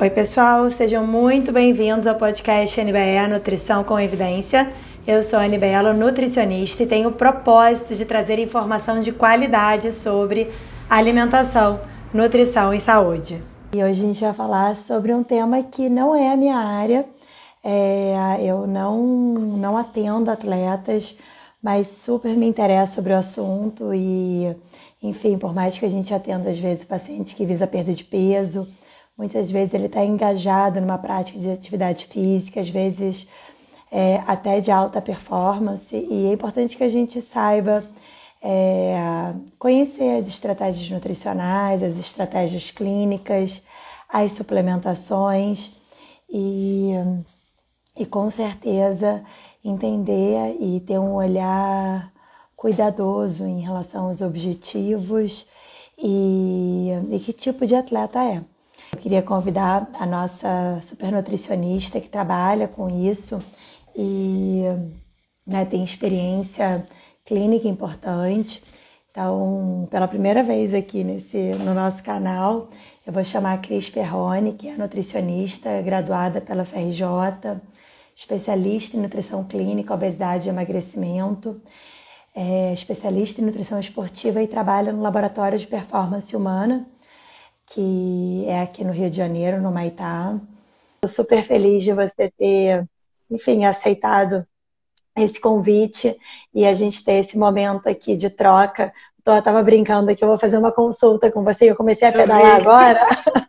Oi, pessoal, sejam muito bem-vindos ao podcast NBE Nutrição com Evidência. Eu sou a Anibelo, nutricionista, e tenho o propósito de trazer informação de qualidade sobre alimentação, nutrição e saúde. E hoje a gente vai falar sobre um tema que não é a minha área. É, eu não, não atendo atletas, mas super me interessa sobre o assunto e, enfim, por mais que a gente atenda às vezes paciente que visa perda de peso, Muitas vezes ele está engajado numa prática de atividade física, às vezes é, até de alta performance, e é importante que a gente saiba é, conhecer as estratégias nutricionais, as estratégias clínicas, as suplementações e, e com certeza entender e ter um olhar cuidadoso em relação aos objetivos e, e que tipo de atleta é. Queria convidar a nossa super nutricionista que trabalha com isso e né, tem experiência clínica importante. Então, pela primeira vez aqui nesse, no nosso canal, eu vou chamar a Cris Perrone, que é nutricionista, graduada pela FRJ, especialista em nutrição clínica, obesidade e emagrecimento, é especialista em nutrição esportiva e trabalha no laboratório de performance humana que é aqui no Rio de Janeiro, no Maitá. Estou super feliz de você ter, enfim, aceitado esse convite e a gente ter esse momento aqui de troca. Eu estava brincando aqui, eu vou fazer uma consulta com você e eu comecei a pedalar agora.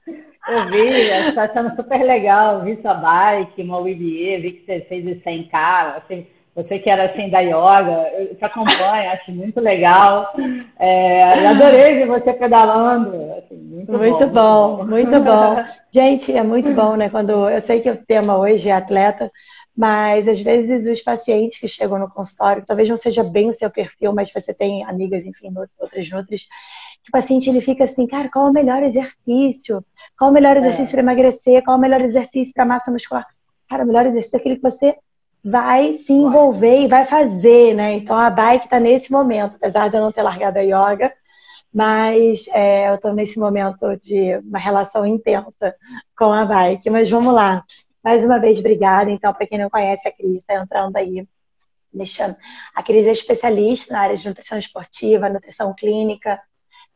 Eu vi, está achando super legal, vi sua bike, uma WBE, vi que você fez isso 100K, assim, você que era assim da yoga, eu te acompanho, acho muito legal. É, adorei ver você pedalando. Assim, muito, muito bom, bom, muito bom. Gente, é muito bom, né? Quando eu sei que o tema hoje é atleta, mas às vezes os pacientes que chegam no consultório, talvez não seja bem o seu perfil, mas você tem amigas, enfim, outras outras, que o paciente ele fica assim, cara, qual é o melhor exercício? Qual é o melhor exercício é. para emagrecer? Qual o melhor exercício para massa muscular? Cara, o melhor exercício é aquele que você vai se envolver e vai fazer, né? Então a bike está nesse momento, apesar de eu não ter largado a yoga, mas é, eu estou nesse momento de uma relação intensa com a bike. Mas vamos lá. Mais uma vez, obrigada. Então, para quem não conhece, a Cris está entrando aí, deixando. A Cris é especialista na área de nutrição esportiva, nutrição clínica,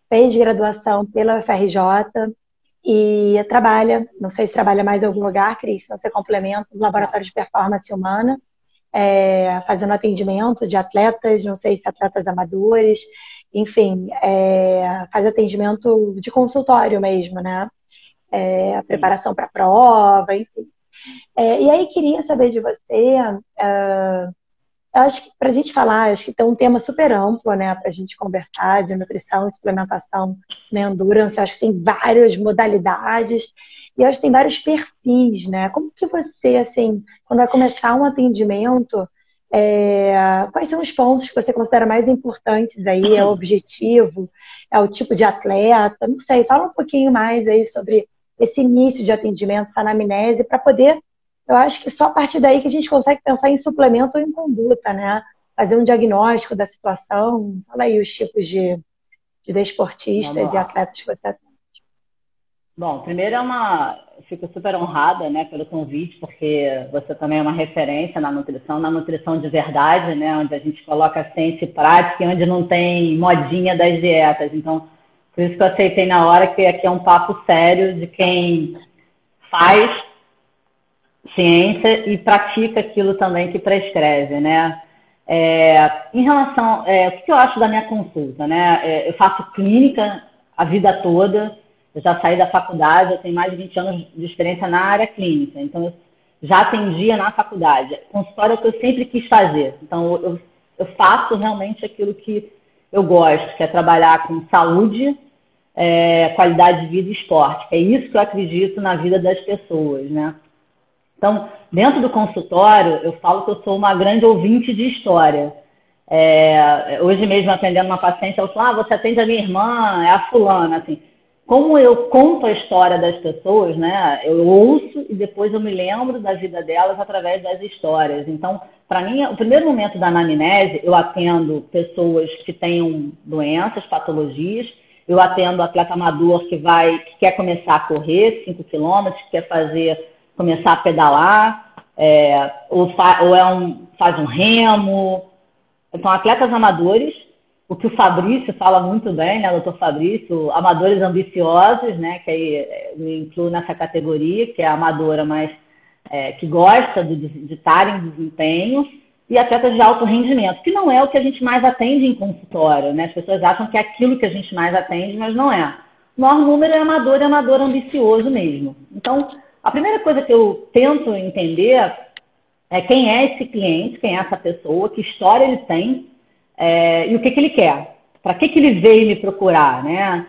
fez graduação pela UFRJ, e trabalha, não sei se trabalha mais em algum lugar, Cris, então você complementa no laboratório de performance humana, é, fazendo atendimento de atletas, não sei se atletas amadores, enfim, é, faz atendimento de consultório mesmo, né? É, a preparação para a prova, enfim. É, e aí queria saber de você, uh, eu acho que para a gente falar, acho que tem um tema super amplo, né, para a gente conversar de nutrição suplementação né, endurance. Acho que tem várias modalidades e acho que tem vários perfis, né? Como que você, assim, quando vai começar um atendimento, é, quais são os pontos que você considera mais importantes aí? É o objetivo? É o tipo de atleta? Não sei, fala um pouquinho mais aí sobre esse início de atendimento, essa anamnese, para poder eu acho que só a partir daí que a gente consegue pensar em suplemento ou em conduta, né? Fazer um diagnóstico da situação. Fala aí os tipos de, de desportistas e atletas que você atende. Bom, primeiro é uma. Fico super honrada né, pelo convite, porque você também é uma referência na nutrição, na nutrição de verdade, né? Onde a gente coloca ciência e prática e onde não tem modinha das dietas. Então, por isso que eu aceitei na hora que aqui é um papo sério de quem faz ciência e pratica aquilo também que prescreve, né? É, em relação, é, o que eu acho da minha consulta, né? É, eu faço clínica a vida toda, eu já saí da faculdade, eu tenho mais de 20 anos de experiência na área clínica, então eu já atendia na faculdade. Consultório é o que eu sempre quis fazer, então eu, eu faço realmente aquilo que eu gosto, que é trabalhar com saúde, é, qualidade de vida e esporte, é isso que eu acredito na vida das pessoas, né? Então, dentro do consultório, eu falo que eu sou uma grande ouvinte de história. É, hoje mesmo, atendendo uma paciente, ela falou: ah, você atende a minha irmã, é a fulana. Assim, como eu conto a história das pessoas, né? Eu ouço e depois eu me lembro da vida delas através das histórias. Então, para mim, o primeiro momento da anamnese, eu atendo pessoas que tenham doenças, patologias, eu atendo atleta amador que vai, que quer começar a correr 5 quilômetros, que quer fazer, começar a pedalar, é, ou, fa, ou é um, faz um remo. Então, atletas amadores, o que o Fabrício fala muito bem, né, doutor Fabrício, amadores ambiciosos, né, que aí é, me incluo nessa categoria, que é amadora, mas é, que gosta de, de estar em desempenho, e atletas de alto rendimento, que não é o que a gente mais atende em consultório, né? As pessoas acham que é aquilo que a gente mais atende, mas não é. O maior número é amador e amador ambicioso mesmo. Então, a primeira coisa que eu tento entender é quem é esse cliente, quem é essa pessoa, que história ele tem é, e o que, que ele quer. Para que, que ele veio me procurar, né?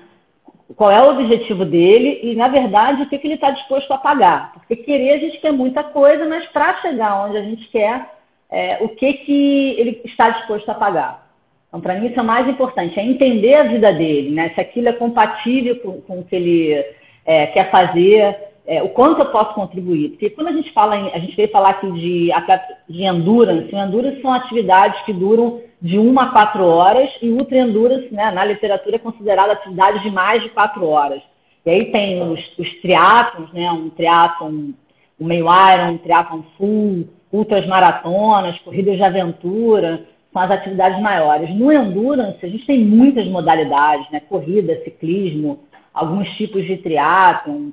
Qual é o objetivo dele e, na verdade, o que, que ele está disposto a pagar. Porque querer a gente quer muita coisa, mas para chegar onde a gente quer, é, o que, que ele está disposto a pagar. Então, para mim, isso é o mais importante, é entender a vida dele, né? se aquilo é compatível com, com o que ele é, quer fazer, é, o quanto eu posso contribuir. Porque quando a gente fala, em, a gente veio falar aqui de, de endurance, endurance são atividades que duram de uma a quatro horas e ultra endurance, né, na literatura, é considerada atividade de mais de quatro horas. E aí tem os, os triatlons, né, um triatlon, um meio iron, um triatlon full, ultras maratonas, corridas de aventura, são as atividades maiores. No endurance, a gente tem muitas modalidades, né? Corrida, ciclismo, alguns tipos de triatlon,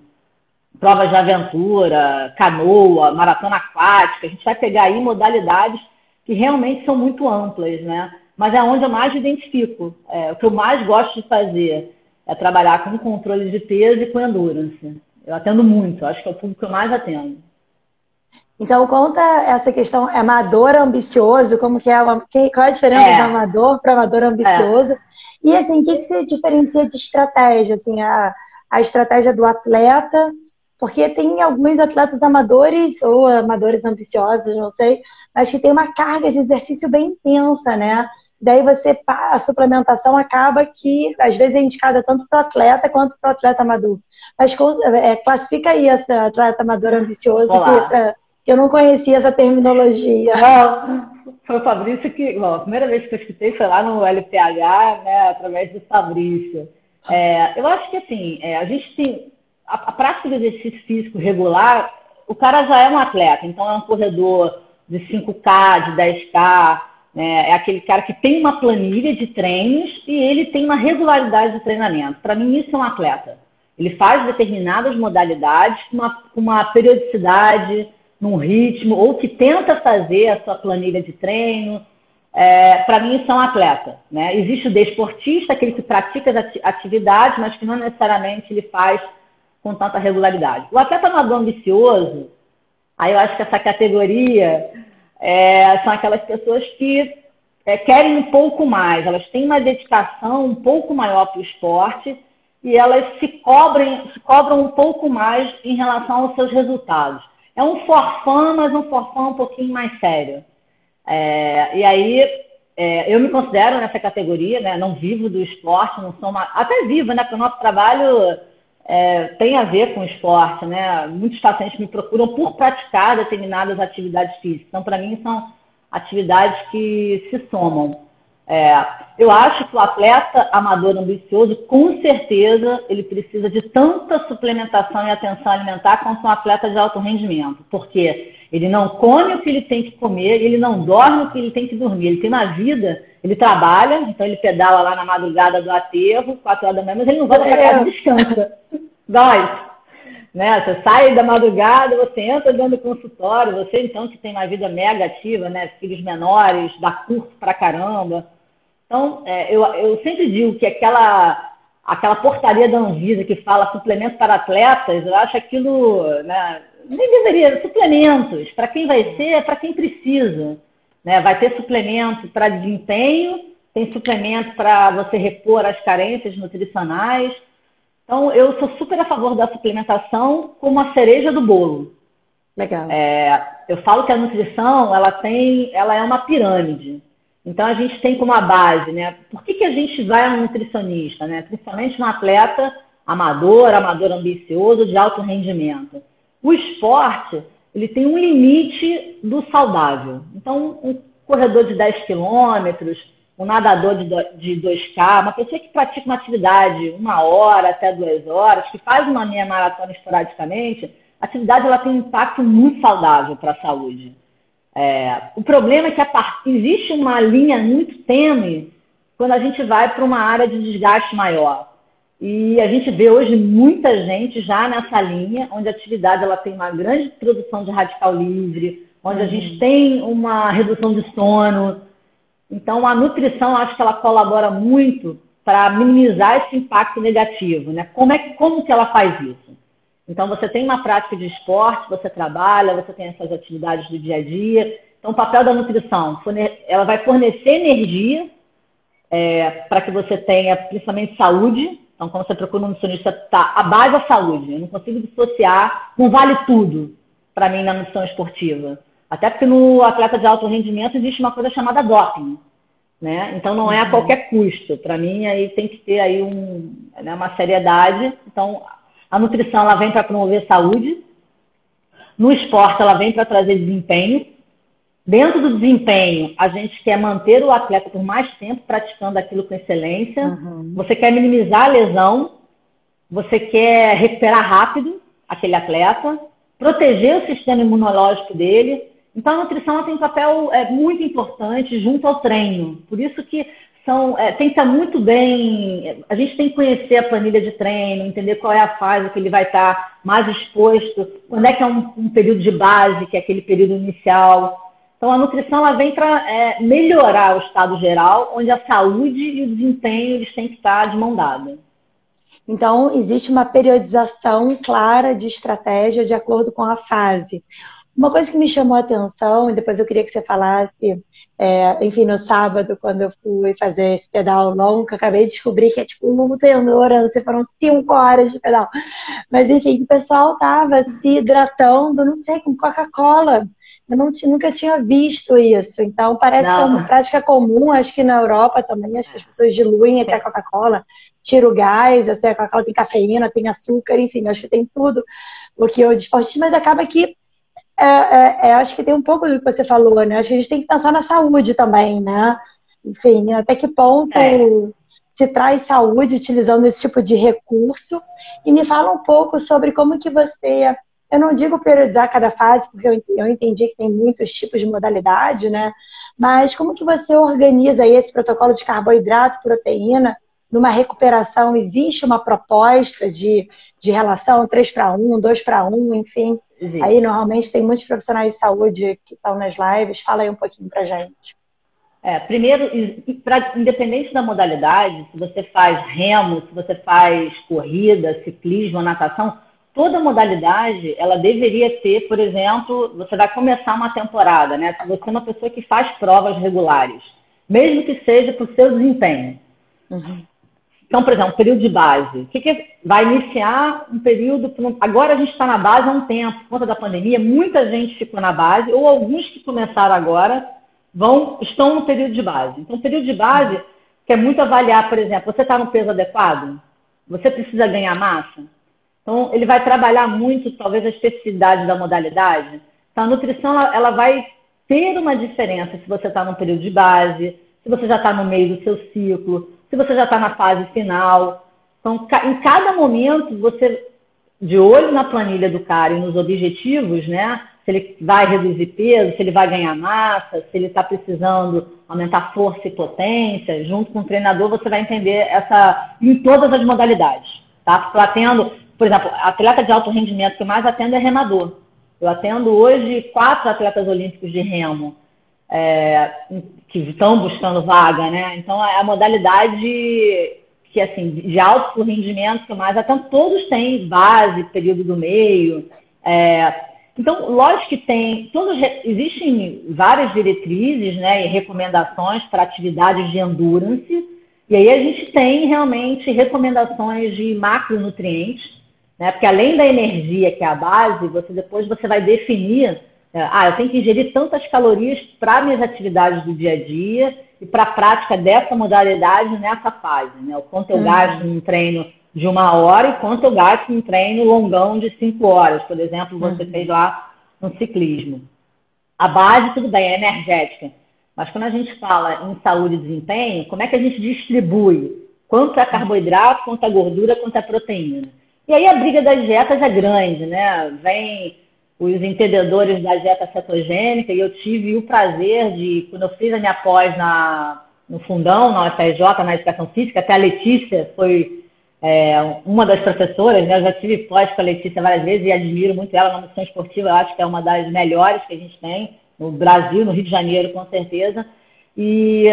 provas de aventura, canoa, maratona aquática. A gente vai pegar aí modalidades que realmente são muito amplas, né? Mas é onde eu mais identifico. É, o que eu mais gosto de fazer é trabalhar com controle de peso e com endurance. Eu atendo muito, acho que é o público que eu mais atendo. Então, conta essa questão é amador ambicioso, como que é, qual é a diferença é. do amador para amador ambicioso? É. E assim, o que, que você diferencia de estratégia? Assim, a, a estratégia do atleta, porque tem alguns atletas amadores ou amadores ambiciosos, não sei, mas que tem uma carga de exercício bem intensa, né? Daí você a suplementação acaba que às vezes é indicada tanto para o atleta quanto para o atleta amador. Mas é, classifica aí essa atleta amador ambicioso que, eu não conhecia essa terminologia. Não, foi o Fabrício que. Bom, a primeira vez que eu escutei foi lá no LPH, né, através do Fabrício. É, eu acho que assim, é, a gente tem. A, a, prática do exercício físico regular, o cara já é um atleta, então é um corredor de 5K, de 10K, né, é aquele cara que tem uma planilha de treinos e ele tem uma regularidade de treinamento. Para mim, isso é um atleta. Ele faz determinadas modalidades com uma, uma periodicidade num ritmo, ou que tenta fazer a sua planilha de treino. É, para mim, isso é um atleta. Né? Existe o desportista, aquele que pratica as atividades, mas que não necessariamente ele faz com tanta regularidade. O atleta amador ambicioso, aí eu acho que essa categoria é, são aquelas pessoas que é, querem um pouco mais, elas têm uma dedicação um pouco maior para o esporte e elas se, cobrem, se cobram um pouco mais em relação aos seus resultados. É um forfã, mas um forfã um pouquinho mais sério. É, e aí, é, eu me considero nessa categoria, né? Não vivo do esporte, não sou uma... Até vivo, né? Porque o nosso trabalho é, tem a ver com esporte, né? Muitos pacientes me procuram por praticar determinadas atividades físicas. Então, para mim, são atividades que se somam. É, eu acho que o atleta amador ambicioso, com certeza, ele precisa de tanta suplementação e atenção alimentar quanto um atleta de alto rendimento. Porque ele não come o que ele tem que comer, ele não dorme o que ele tem que dormir. Ele tem uma vida, ele trabalha, então ele pedala lá na madrugada do aterro, quatro horas da manhã, mas ele não volta para casa e descansa. Dói. Né? Você sai da madrugada, você entra dentro do consultório, você então que tem uma vida mega ativa, né? Filhos menores, dá curso pra caramba então, é, eu, eu sempre digo que aquela, aquela portaria da Anvisa que fala suplemento para atletas, eu acho aquilo, né, nem deveria, suplementos, para quem vai ser, é para quem precisa. Né? Vai ter suplemento para desempenho, tem suplemento para você repor as carências nutricionais. Então, eu sou super a favor da suplementação como a cereja do bolo. Legal. É, eu falo que a nutrição, ela tem, ela é uma pirâmide. Então a gente tem como base, né? Por que, que a gente vai a um nutricionista, né? Principalmente um atleta amador, amador ambicioso, de alto rendimento. O esporte, ele tem um limite do saudável. Então, um corredor de 10 quilômetros, um nadador de, de 2K, uma pessoa que pratica uma atividade uma hora até duas horas, que faz uma meia maratona esporadicamente, a atividade ela tem um impacto muito saudável para a saúde. É, o problema é que part... existe uma linha muito tênue quando a gente vai para uma área de desgaste maior. E a gente vê hoje muita gente já nessa linha, onde a atividade ela tem uma grande produção de radical livre, onde uhum. a gente tem uma redução de sono. Então, a nutrição, acho que ela colabora muito para minimizar esse impacto negativo. Né? Como, é, como que ela faz isso? Então, você tem uma prática de esporte, você trabalha, você tem essas atividades do dia a dia. Então, o papel da nutrição, ela vai fornecer energia é, para que você tenha, principalmente, saúde. Então, quando você procura um nutricionista, tá, a base é a saúde. Eu não consigo dissociar, não vale tudo para mim na nutrição esportiva. Até porque no atleta de alto rendimento existe uma coisa chamada doping. Né? Então não é a uhum. qualquer custo. Para mim aí tem que ter aí um, né, uma seriedade. Então a nutrição ela vem para promover saúde. No esporte ela vem para trazer desempenho. Dentro do desempenho, a gente quer manter o atleta por mais tempo praticando aquilo com excelência. Uhum. Você quer minimizar a lesão. Você quer recuperar rápido aquele atleta, proteger o sistema imunológico dele então, a nutrição tem um papel é, muito importante junto ao treino. Por isso que são, é, tem que estar muito bem. A gente tem que conhecer a planilha de treino, entender qual é a fase que ele vai estar mais exposto, quando é que é um, um período de base, que é aquele período inicial. Então, a nutrição ela vem para é, melhorar o estado geral, onde a saúde e o desempenho eles têm que estar de mão dada. Então, existe uma periodização clara de estratégia de acordo com a fase. Uma coisa que me chamou a atenção, e depois eu queria que você falasse, é, enfim, no sábado, quando eu fui fazer esse pedal longo, acabei de descobrir que é tipo um você foram cinco horas de pedal. Mas enfim, o pessoal tava se hidratando, não sei, com Coca-Cola. Eu não, nunca tinha visto isso. Então, parece não. que é uma prática comum, acho que na Europa também, acho que as pessoas diluem até a Coca-Cola, tira o gás, eu sei, a Coca-Cola tem cafeína, tem açúcar, enfim, acho que tem tudo o que eu desportista, mas acaba que é, é, é, acho que tem um pouco do que você falou, né? Acho que a gente tem que pensar na saúde também, né? Enfim, até que ponto é. se traz saúde utilizando esse tipo de recurso. E me fala um pouco sobre como que você. Eu não digo periodizar cada fase, porque eu entendi que tem muitos tipos de modalidade, né? Mas como que você organiza esse protocolo de carboidrato, proteína, numa recuperação? Existe uma proposta de, de relação 3 para 1, 2 para 1, enfim? Aí, normalmente, tem muitos profissionais de saúde que estão nas lives. Fala aí um pouquinho pra gente. É, primeiro, pra, independente da modalidade, se você faz remo, se você faz corrida, ciclismo, natação, toda modalidade, ela deveria ter, por exemplo, você vai começar uma temporada, né? Se você é uma pessoa que faz provas regulares, mesmo que seja para o seu desempenho. Uhum. Então, por exemplo, período de base. O que, que vai iniciar um período. Agora a gente está na base há um tempo, por conta da pandemia, muita gente ficou na base, ou alguns que começaram agora vão, estão no período de base. Então, período de base quer muito avaliar, por exemplo, você está no peso adequado? Você precisa ganhar massa? Então, ele vai trabalhar muito, talvez, a especificidade da modalidade. Então, a nutrição ela, ela vai ter uma diferença se você está no período de base, se você já está no meio do seu ciclo se você já está na fase final. Então, em cada momento, você, de olho na planilha do cara e nos objetivos, né? Se ele vai reduzir peso, se ele vai ganhar massa, se ele está precisando aumentar força e potência, junto com o treinador, você vai entender essa em todas as modalidades. Tá? Eu atendo, por exemplo, atleta de alto rendimento que eu mais atendo é remador. Eu atendo hoje quatro atletas olímpicos de remo é, que estão buscando vaga, né? Então é a modalidade que assim de alto rendimento mais até todos têm base, período do meio. É, então, lógico que tem, todos, existem várias diretrizes né, e recomendações para atividades de endurance, e aí a gente tem realmente recomendações de macronutrientes, né, porque além da energia, que é a base, você depois você vai definir ah, eu tenho que ingerir tantas calorias para minhas atividades do dia a dia e para a prática dessa modalidade nessa fase, né? O quanto eu uhum. gasto num treino de uma hora e quanto eu gasto num treino longão de cinco horas, por exemplo, você uhum. fez lá no ciclismo. A base, tudo bem, é energética. Mas quando a gente fala em saúde e desempenho, como é que a gente distribui quanto é carboidrato, quanto é gordura, quanto é proteína? E aí a briga das dietas é grande, né? Vem os entendedores da dieta cetogênica e eu tive o prazer de, quando eu fiz a minha pós na, no fundão, na UFRJ, na educação física, até a Letícia foi é, uma das professoras, né? Eu já tive pós com a Letícia várias vezes e admiro muito ela na missão esportiva, eu acho que é uma das melhores que a gente tem no Brasil, no Rio de Janeiro, com certeza. E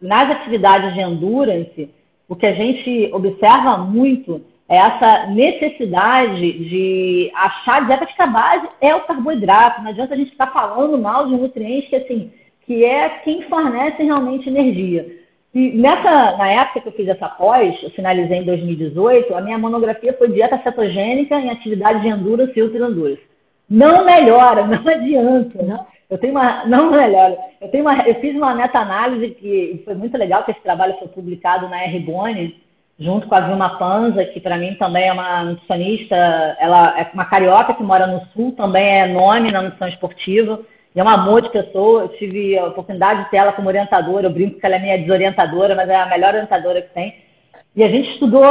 nas atividades de endurance, o que a gente observa muito essa necessidade de achar dieta que a base é o carboidrato. Não adianta a gente ficar falando mal de um nutriente que, assim, que é quem fornece realmente energia. E nessa, na época que eu fiz essa pós, eu finalizei em 2018, a minha monografia foi dieta cetogênica em atividade de endurance e ultra-endurance. Não melhora, não adianta. Não. Eu tenho uma, não melhora. Eu tenho uma, eu fiz uma meta-análise que foi muito legal, que esse trabalho foi publicado na R-Bone, junto com a Vilma Panza, que para mim também é uma nutricionista, ela é uma carioca que mora no sul, também é nome na nutrição esportiva, e é uma amor de pessoa. Eu tive a oportunidade de ter ela como orientadora, eu brinco que ela é minha desorientadora, mas é a melhor orientadora que tem. E a gente estudou,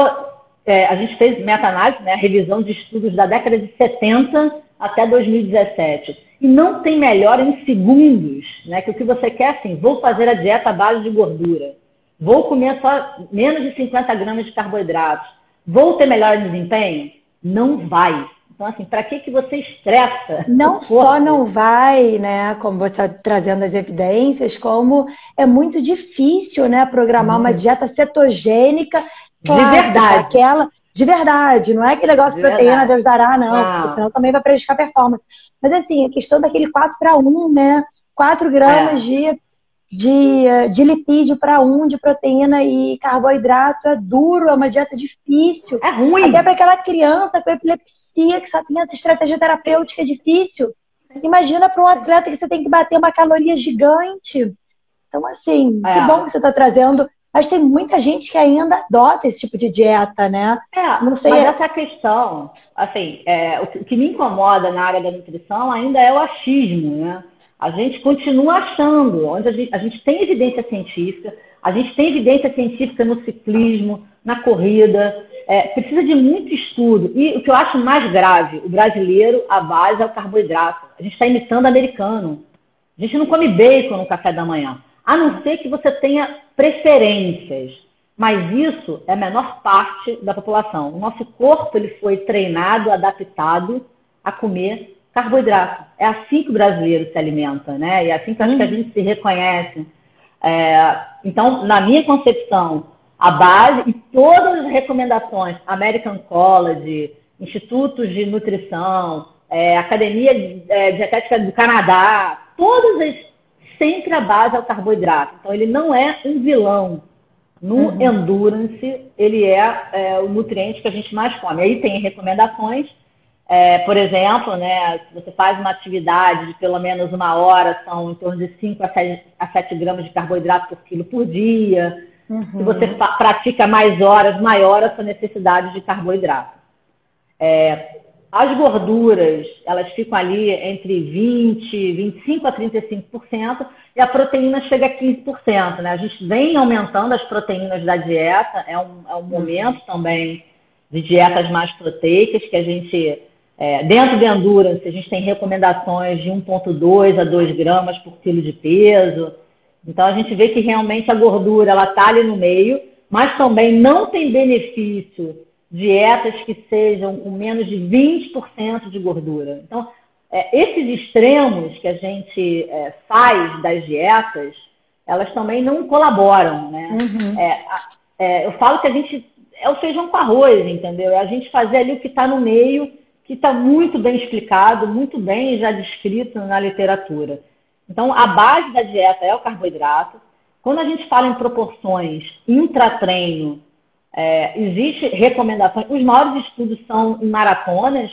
é, a gente fez meta-análise, né, revisão de estudos da década de 70 até 2017. E não tem melhor em segundos, né, que o que você quer assim, vou fazer a dieta à base de gordura Vou comer só menos de 50 gramas de carboidratos. Vou ter melhor desempenho? Não vai. Então, assim, para que, que você estressa? Não só não vai, né, como você está trazendo as evidências, como é muito difícil, né, programar hum. uma dieta cetogênica clássica, de verdade. aquela de verdade, não é aquele negócio de proteína, Deus dará, não, ah. porque senão também vai prejudicar a performance. Mas assim, a questão daquele 4 para 1, né? 4 gramas é. de de, de lipídio para um, de proteína e carboidrato. É duro, é uma dieta difícil. É ruim. Até para aquela criança com epilepsia, que só tem essa estratégia terapêutica, difícil. Imagina para um atleta que você tem que bater uma caloria gigante. Então, assim, é. que bom que você está trazendo. Mas tem muita gente que ainda adota esse tipo de dieta, né? É, não sei. Mas essa é questão, assim, é, o que me incomoda na área da nutrição ainda é o achismo, né? A gente continua achando, onde a gente, a gente tem evidência científica, a gente tem evidência científica no ciclismo, na corrida, é, precisa de muito estudo. E o que eu acho mais grave, o brasileiro, a base é o carboidrato. A gente está imitando o americano. A gente não come bacon no café da manhã, a não ser que você tenha preferências. Mas isso é a menor parte da população. O nosso corpo ele foi treinado, adaptado a comer carboidrato. É assim que o brasileiro se alimenta, né? E é assim que, hum. que a uhum. gente se reconhece. É, então, na minha concepção, a base e todas as recomendações, American College, institutos de nutrição, é, Academia é, Dietética do Canadá, todas as, sempre a base é o carboidrato. Então, ele não é um vilão. No uhum. endurance, ele é, é, o nutriente que a gente mais come. Aí tem recomendações é, por exemplo, né, se você faz uma atividade de pelo menos uma hora, são em torno de 5 a 7, a 7 gramas de carboidrato por quilo por dia. Uhum. Se você pratica mais horas, maior a sua necessidade de carboidrato. É, as gorduras, elas ficam ali entre 20, 25 a 35%, e a proteína chega a 15%. Né? A gente vem aumentando as proteínas da dieta, é um, é um momento também de dietas mais proteicas que a gente é, dentro de endurance, a gente tem recomendações de 1,2 a 2 gramas por quilo de peso. Então, a gente vê que realmente a gordura ela está ali no meio, mas também não tem benefício dietas que sejam com menos de 20% de gordura. Então, é, esses extremos que a gente é, faz das dietas, elas também não colaboram, né? Uhum. É, é, eu falo que a gente é o feijão com arroz, entendeu? É a gente fazer ali o que está no meio que está muito bem explicado, muito bem já descrito na literatura. Então, a base da dieta é o carboidrato. Quando a gente fala em proporções intratreino, é, existe recomendações. Os maiores estudos são em maratonas,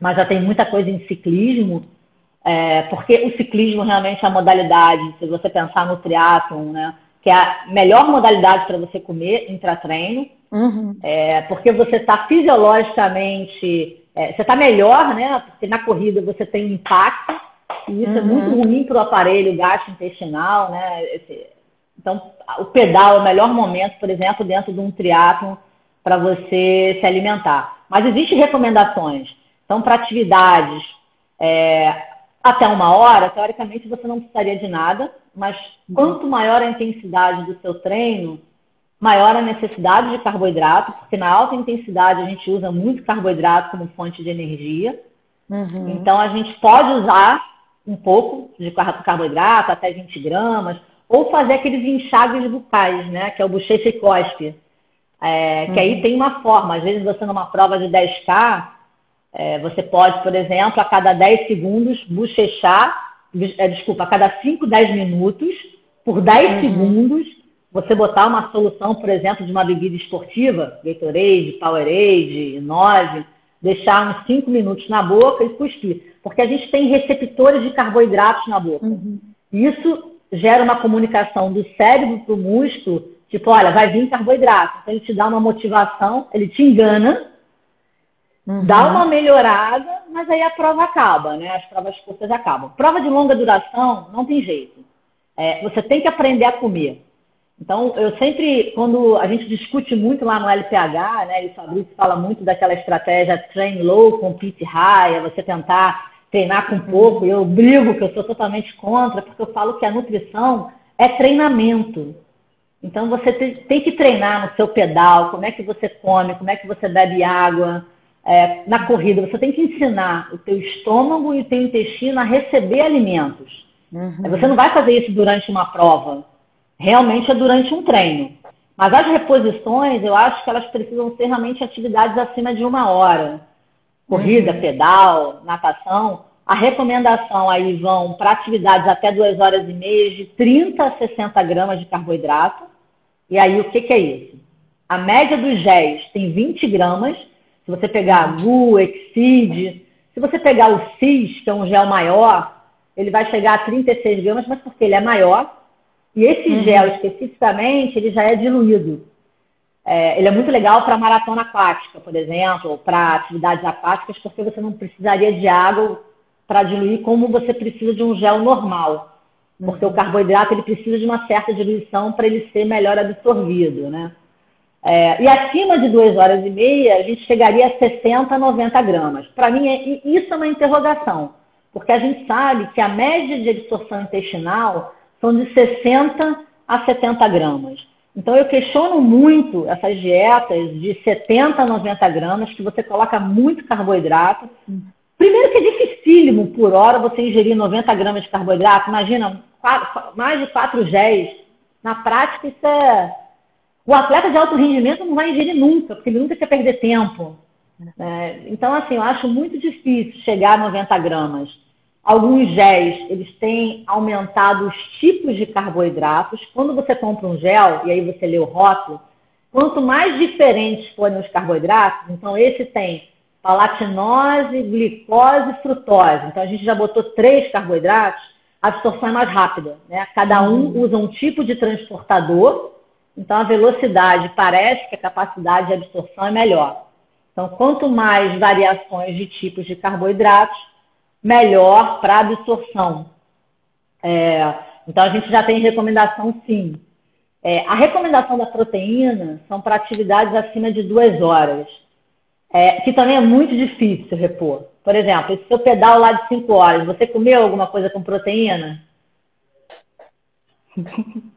mas já tem muita coisa em ciclismo, é, porque o ciclismo realmente é a modalidade, se você pensar no triatlon, né, que é a melhor modalidade para você comer intratreino, uhum. é, porque você está fisiologicamente é, você está melhor, né? Porque na corrida você tem impacto, E isso uhum. é muito uhum. ruim para o aparelho gastrointestinal, né? Esse, então, o pedal é o melhor momento, por exemplo, dentro de um triatlo para você se alimentar. Mas existem recomendações. Então, para atividades é, até uma hora, teoricamente você não precisaria de nada, mas quanto maior a intensidade do seu treino, maior a necessidade de carboidrato, porque na alta intensidade a gente usa muito carboidrato como fonte de energia. Uhum. Então a gente pode usar um pouco de carboidrato, até 20 gramas, ou fazer aqueles enxágues bucais, né? Que é o bochecha e cospe. É, que aí uhum. tem uma forma. Às vezes você numa prova de 10K, é, você pode, por exemplo, a cada 10 segundos bochechar, é, desculpa, a cada 5, 10 minutos, por 10 uhum. segundos, você botar uma solução, por exemplo, de uma bebida esportiva, Gatorade, Powerade, 9, deixar uns 5 minutos na boca e cuspir. Porque a gente tem receptores de carboidratos na boca. Uhum. Isso gera uma comunicação do cérebro para o músculo, tipo, olha, vai vir carboidrato. Então, ele te dá uma motivação, ele te engana, uhum. dá uma melhorada, mas aí a prova acaba, né? As provas curtas acabam. Prova de longa duração, não tem jeito. É, você tem que aprender a comer. Então, eu sempre, quando a gente discute muito lá no LPH, né, e o Fabrício fala muito daquela estratégia train low, compete high, é você tentar treinar com pouco, e eu brigo que eu sou totalmente contra, porque eu falo que a nutrição é treinamento. Então, você tem que treinar no seu pedal, como é que você come, como é que você bebe água, é, na corrida, você tem que ensinar o teu estômago e o teu intestino a receber alimentos. Uhum. Você não vai fazer isso durante uma prova realmente é durante um treino. Mas as reposições, eu acho que elas precisam ser realmente atividades acima de uma hora. Corrida, uhum. pedal, natação. A recomendação aí vão para atividades até duas horas e meia de 30 a 60 gramas de carboidrato. E aí, o que, que é isso? A média dos géis tem 20 gramas. Se você pegar GU, Exceed, se você pegar o CIS, que é um gel maior, ele vai chegar a 36 gramas, mas porque ele é maior, e esse uhum. gel, especificamente, ele já é diluído. É, ele é muito legal para maratona aquática, por exemplo, ou para atividades aquáticas, porque você não precisaria de água para diluir como você precisa de um gel normal. Porque uhum. o carboidrato ele precisa de uma certa diluição para ele ser melhor absorvido, né? É, e acima de duas horas e meia, a gente chegaria a 60, 90 gramas. Para mim, é, isso é uma interrogação, porque a gente sabe que a média de absorção intestinal são de 60 a 70 gramas. Então, eu questiono muito essas dietas de 70 a 90 gramas, que você coloca muito carboidrato. Primeiro que é dificílimo por hora você ingerir 90 gramas de carboidrato. Imagina, mais de 4 géis. Na prática, isso é... O atleta de alto rendimento não vai ingerir nunca, porque ele nunca quer perder tempo. É, então, assim, eu acho muito difícil chegar a 90 gramas. Alguns géis, eles têm aumentado os tipos de carboidratos. Quando você compra um gel, e aí você lê o rótulo, quanto mais diferentes forem os carboidratos, então esse tem palatinose, glicose e frutose. Então a gente já botou três carboidratos, a absorção é mais rápida. Né? Cada um uhum. usa um tipo de transportador, então a velocidade parece que a capacidade de absorção é melhor. Então, quanto mais variações de tipos de carboidratos, melhor para absorção. É, então, a gente já tem recomendação sim. É, a recomendação da proteína são para atividades acima de duas horas, é, que também é muito difícil repor. Por exemplo, esse seu pedal lá de cinco horas, você comeu alguma coisa com proteína?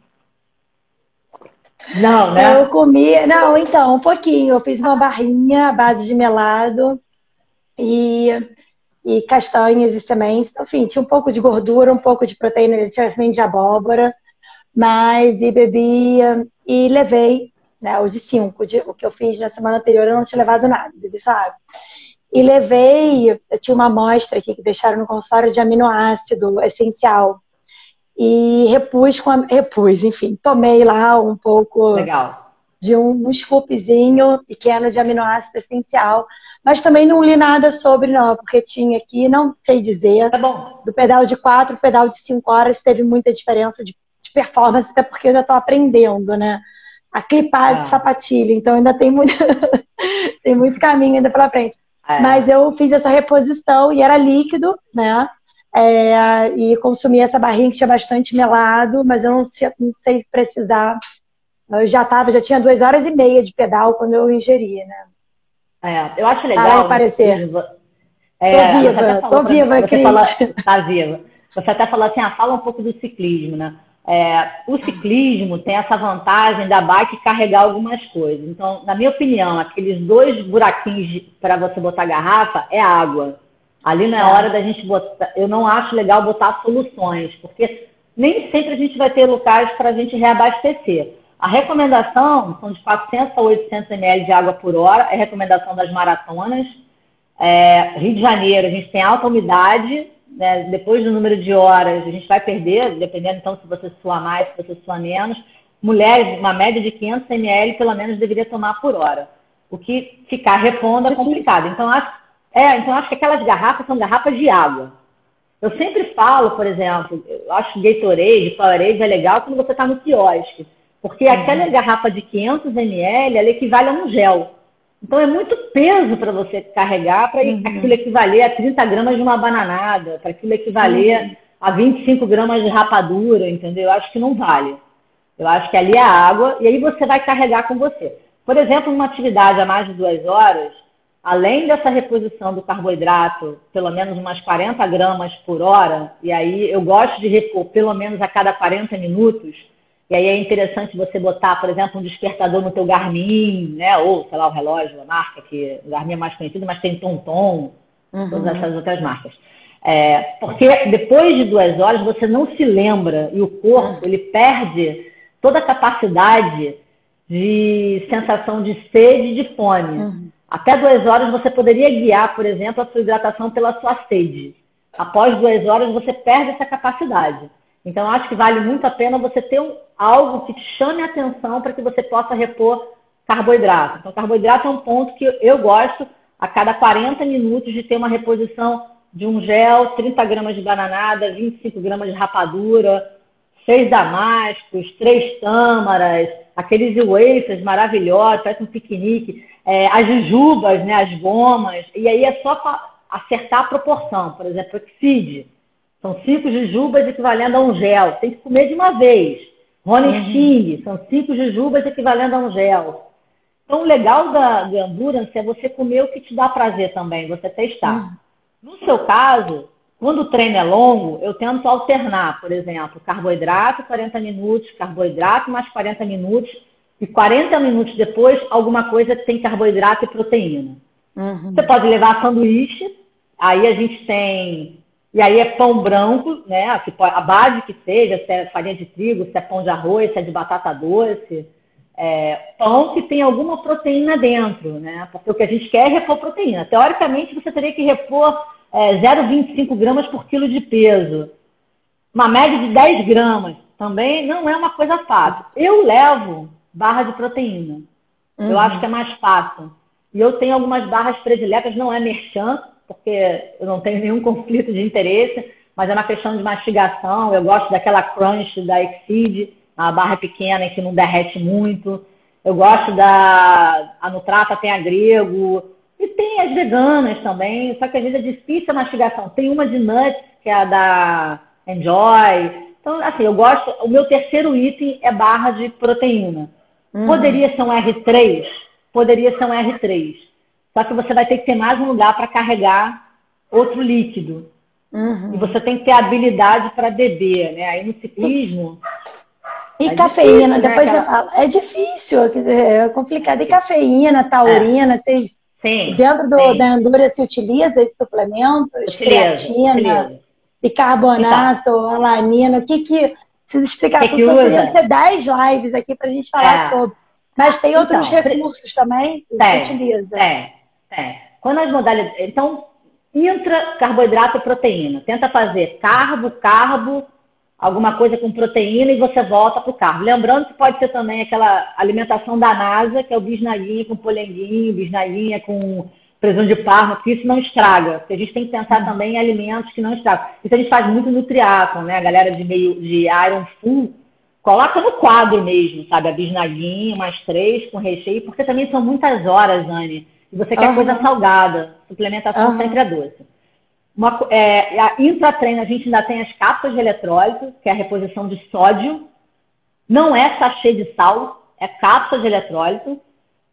Não, né? Eu comi, não, então, um pouquinho. Eu fiz uma barrinha à base de melado e e castanhas e sementes. Enfim, tinha um pouco de gordura, um pouco de proteína, tinha semente de abóbora, mas e bebia e levei, né, o de cinco, o que eu fiz na semana anterior eu não tinha levado nada, bebi só água. E levei, eu tinha uma amostra aqui que deixaram no consultório de aminoácido essencial. E repus com a, repus, enfim, tomei lá um pouco Legal de um, um scoopzinho pequeno de aminoácido essencial. Mas também não li nada sobre, não, porque tinha aqui, não sei dizer. Tá bom. Do pedal de quatro, pedal de cinco horas, teve muita diferença de, de performance, até porque eu ainda estou aprendendo, né? A clipar ah. de sapatilha, então ainda tem muito, tem muito caminho ainda pela frente. É. Mas eu fiz essa reposição e era líquido, né? é, e consumi essa barrinha que tinha bastante melado, mas eu não, não sei precisar. Eu já tava, já tinha duas horas e meia de pedal quando eu ingeri, né? É, eu acho legal. Ah, parecer. É, tô viva, tô viva, Cris. Fala, tá viva. Você até falou assim, ah, fala um pouco do ciclismo, né? É, o ciclismo tem essa vantagem da bike carregar algumas coisas. Então, na minha opinião, aqueles dois buraquinhos para você botar garrafa é água. Ali não é, é hora da gente botar. Eu não acho legal botar soluções, porque nem sempre a gente vai ter locais para a gente reabastecer. A recomendação são de 400 a 800 ml de água por hora, é a recomendação das maratonas. É, Rio de Janeiro, a gente tem alta umidade, né, depois do número de horas, a gente vai perder, dependendo então se você sua mais, se você sua menos. Mulheres, uma média de 500 ml, pelo menos, deveria tomar por hora. O que ficar repondo é complicado. Então, acho, é, então, acho que aquelas garrafas são garrafas de água. Eu sempre falo, por exemplo, eu acho que Gatorade, Powerade é legal quando você está no quiosque. Porque uhum. aquela garrafa de 500 ml, ela equivale a um gel. Então é muito peso para você carregar para uhum. aquilo equivaler a 30 gramas de uma bananada, para aquilo equivaler uhum. a 25 gramas de rapadura, entendeu? Eu acho que não vale. Eu acho que ali é água e aí você vai carregar com você. Por exemplo, uma atividade a mais de duas horas, além dessa reposição do carboidrato, pelo menos umas 40 gramas por hora, e aí eu gosto de repor pelo menos a cada 40 minutos, e aí é interessante você botar, por exemplo, um despertador no teu Garmin, né? Ou, sei lá, o relógio, a marca, que o Garmin é mais conhecido, mas tem Tonton, uhum. todas essas outras marcas. É, porque depois de duas horas você não se lembra e o corpo uhum. ele perde toda a capacidade de sensação de sede e de fome. Uhum. Até duas horas você poderia guiar, por exemplo, a sua hidratação pela sua sede. Após duas horas você perde essa capacidade. Então, acho que vale muito a pena você ter um, algo que te chame a atenção para que você possa repor carboidrato. Então, carboidrato é um ponto que eu gosto a cada 40 minutos de ter uma reposição de um gel, 30 gramas de bananada, 25 gramas de rapadura, seis damascos, três tâmaras, aqueles wafers maravilhosos, parece um piquenique, é, as jujubas, né, as gomas, e aí é só acertar a proporção. Por exemplo, Exceed, são cinco jujubas equivalendo a um gel. Tem que comer de uma vez. Rony uhum. São cinco jujubas equivalendo a um gel. Então, o legal da, do Endurance é você comer o que te dá prazer também, você testar. Uhum. No seu caso, quando o treino é longo, eu tento alternar, por exemplo, carboidrato 40 minutos, carboidrato mais 40 minutos, e 40 minutos depois, alguma coisa que tem carboidrato e proteína. Uhum. Você pode levar sanduíche, aí a gente tem e aí é pão branco, né? A base que seja, se é farinha de trigo, se é pão de arroz, se é de batata doce. É, pão que tem alguma proteína dentro, né? Porque o que a gente quer é repor proteína. Teoricamente, você teria que repor é, 0,25 gramas por quilo de peso. Uma média de 10 gramas também não é uma coisa fácil. Eu levo barra de proteína. Uhum. Eu acho que é mais fácil. E eu tenho algumas barras prediletas, não é merchan, porque eu não tenho nenhum conflito de interesse, mas é uma questão de mastigação. Eu gosto daquela crunch da Exceed, a barra pequena que não derrete muito. Eu gosto da. A Nutrata tem a grego. E tem as veganas também, só que às vezes é difícil a mastigação. Tem uma de nuts, que é a da Enjoy. Então, assim, eu gosto. O meu terceiro item é barra de proteína. Uhum. Poderia ser um R3? Poderia ser um R3. Só que você vai ter que ter mais um lugar para carregar outro líquido. Uhum. E você tem que ter habilidade para beber, né? Aí no ciclismo. E é cafeína, difícil, né, depois né? você fala. É difícil, é complicado. E cafeína, taurina, é. vocês. Sim, dentro do, sim. da Endura se utiliza esse suplemento? Creatina, bicarbonato, então, alanina. O que que. Precisa explicar que tudo. Que ser 10 lives aqui para a gente falar é. sobre. Mas tem outros então, recursos também que tem, se utiliza. É. É. Quando as modalidades. Então, intra carboidrato e proteína. Tenta fazer carbo, carbo, alguma coisa com proteína e você volta para o carbo. Lembrando que pode ser também aquela alimentação da NASA, que é o bisnaguinha com polenguinho, bisnaguinha com presunto de parma, porque isso não estraga. Porque a gente tem que pensar também em alimentos que não estragam. Isso a gente faz muito no triatlon, né? A galera de meio de Iron Full coloca no quadro mesmo, sabe? A bisnaguinha, mais três com recheio, porque também são muitas horas, Anne. E você quer uhum. coisa salgada, suplementação uhum. sempre é doce. Uma, é, a intratreino, a gente ainda tem as cápsulas de eletrólito, que é a reposição de sódio. Não é sachê de sal, é cápsula de eletrólito.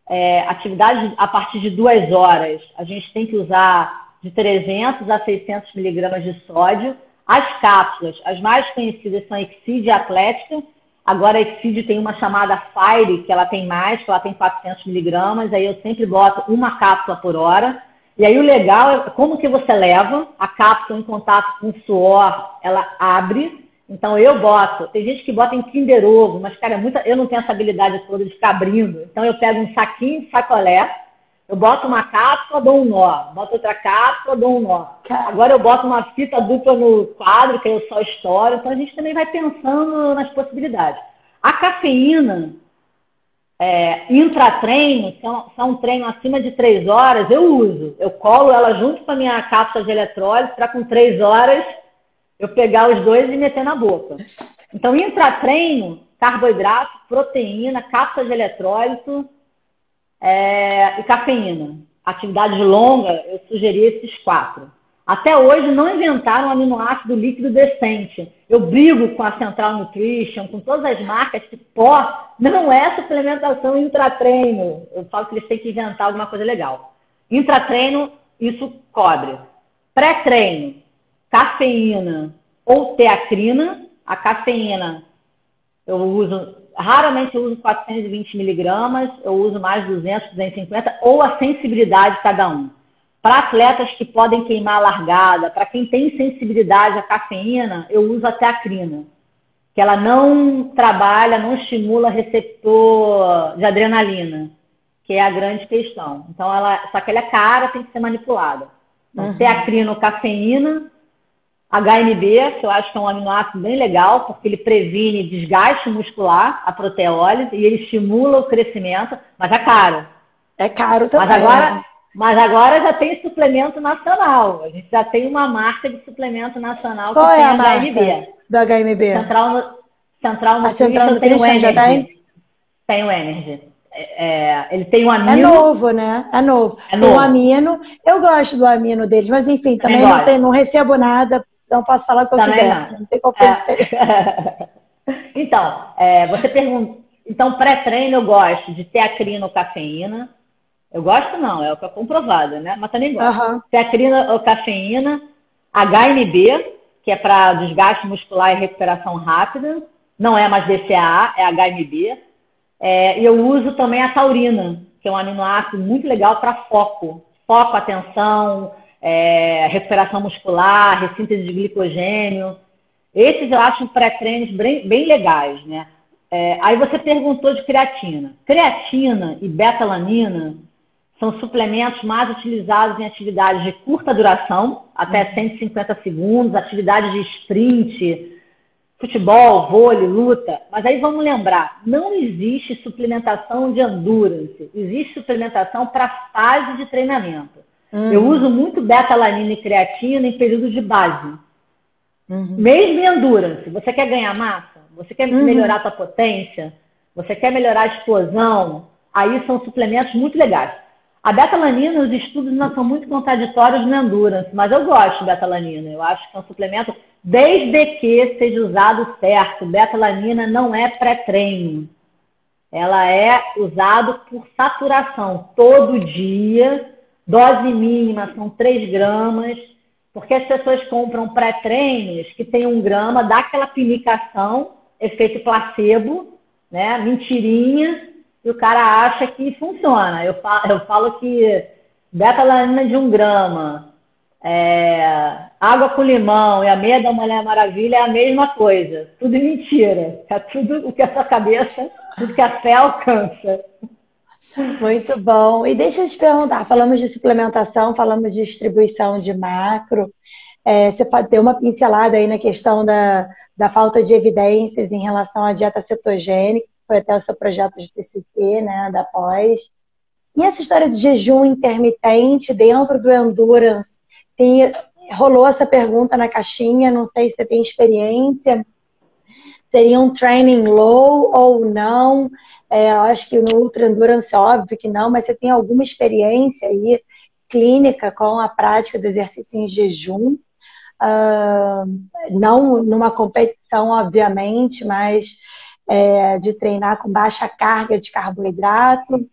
É, atividade a partir de duas horas, a gente tem que usar de 300 a 600 miligramas de sódio. As cápsulas, as mais conhecidas são Exceed e Atlética. Agora a Exceed tem uma chamada Fire, que ela tem mais, que ela tem 400 miligramas. Aí eu sempre boto uma cápsula por hora. E aí o legal é como que você leva a cápsula em contato com o suor, ela abre. Então eu boto, tem gente que bota em Kinder Ovo, mas cara, é muita, eu não tenho essa habilidade toda de ficar abrindo. Então eu pego um saquinho de sacolé, eu boto uma cápsula, dou um nó. Boto outra cápsula, dou um nó. Agora eu boto uma fita dupla no quadro, que eu só estouro. Então a gente também vai pensando nas possibilidades. A cafeína, é, intratreino, se é um treino acima de três horas, eu uso. Eu colo ela junto com a minha cápsula de eletrólise para com três horas eu pegar os dois e meter na boca. Então, intratreino, carboidrato, proteína, cápsula de eletrólito é, e cafeína. Atividade longa, eu sugeri esses quatro. Até hoje não inventaram um aminoácido líquido decente. Eu brigo com a Central Nutrition, com todas as marcas que pó não é suplementação intratreino. Eu falo que eles têm que inventar alguma coisa legal. Intratreino, isso cobre. Pré-treino, cafeína ou teacrina. A cafeína eu uso, raramente eu uso 420 miligramas, eu uso mais 200, 250, ou a sensibilidade cada um. Para atletas que podem queimar a largada, para quem tem sensibilidade à cafeína, eu uso a teacrina, que ela não trabalha, não estimula receptor de adrenalina, que é a grande questão. Então, ela, só que ela é cara, tem que ser manipulada. Então, uhum. teacrina ou cafeína, HMB, que eu acho que é um aminoácido bem legal, porque ele previne desgaste muscular, a proteólise, e ele estimula o crescimento, mas é caro. É caro também. Mas agora, né? Mas agora já tem suplemento nacional. A gente já tem uma marca de suplemento nacional Qual que é a HMB. do HMB? Central, Central Nutrition, Central Nutrition tem o já tem? Tem o Energy. É, é, ele tem o amino. É novo, né? É novo. É novo. O amino. Eu gosto do amino deles, mas enfim, também, também não, tem, não, recebo nada, então posso falar o que eu também quiser. Não, não tem como é. Então, é, você pergunta. Então, pré-treino eu gosto de teacrina ou cafeína. Eu gosto não, é o que é comprovado, né? Mas também gosto. Uhum. Teacrina ou cafeína, HMB, que é para desgaste muscular e recuperação rápida. Não é mais DCA, é HMB. É, e eu uso também a taurina, que é um aminoácido muito legal para foco. Foco, atenção, é, recuperação muscular, ressíntese de glicogênio. Esses eu acho pré-treinos bem, bem legais, né? É, aí você perguntou de creatina. Creatina e betalanina são suplementos mais utilizados em atividades de curta duração, até 150 uhum. segundos, atividades de sprint, futebol, vôlei, luta. Mas aí vamos lembrar, não existe suplementação de endurance, existe suplementação para fase de treinamento. Uhum. Eu uso muito beta-alanina e creatina em períodos de base. Uhum. Mesmo em endurance, você quer ganhar massa? Você quer uhum. melhorar a sua potência? Você quer melhorar a explosão? Aí são suplementos muito legais. A betalanina, os estudos não são muito contraditórios no endurance, mas eu gosto de betalanina. Eu acho que é um suplemento, desde que seja usado certo. Betalanina não é pré-treino. Ela é usado por saturação. Todo dia, dose mínima são 3 gramas, porque as pessoas compram pré-treinos que tem um grama, dá aquela pinicação, efeito placebo, né? Mentirinha e o cara acha que funciona. Eu falo, eu falo que beta-alanina de um grama, é, água com limão e a meia da Mulher Maravilha é a mesma coisa. Tudo mentira. É tudo o que a sua cabeça, tudo que a fé alcança. Muito bom. E deixa eu te perguntar, falamos de suplementação, falamos de distribuição de macro. É, você pode ter uma pincelada aí na questão da, da falta de evidências em relação à dieta cetogênica foi até o seu projeto de TCC, né, da pós. E essa história de jejum intermitente dentro do endurance, tem, rolou essa pergunta na caixinha, não sei se você tem experiência, seria um training low ou não? É, eu acho que no Ultra Endurance, óbvio que não, mas você tem alguma experiência aí? clínica com a prática do exercício em jejum. Uh, não numa competição, obviamente, mas é, de treinar com baixa carga de carboidrato. O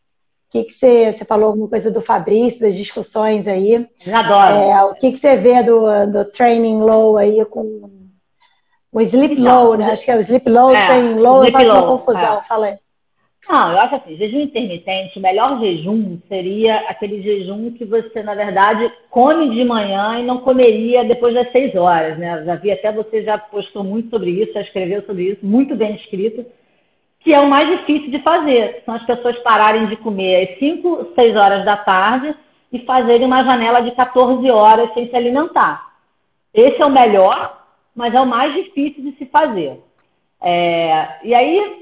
que, que você, você falou alguma coisa do Fabrício, das discussões aí? Adoro. É, o que, que você vê do, do training low aí com o sleep low, né? Acho que é o sleep low, é, training low, eu faço low, uma confusão, é. fala Não, eu acho assim, jejum intermitente, o melhor jejum seria aquele jejum que você, na verdade, come de manhã e não comeria depois das seis horas, né? Já vi até você já postou muito sobre isso, já escreveu sobre isso, muito bem escrito, que é o mais difícil de fazer. São as pessoas pararem de comer às cinco, seis horas da tarde e fazerem uma janela de 14 horas sem se alimentar. Esse é o melhor, mas é o mais difícil de se fazer. É, e aí,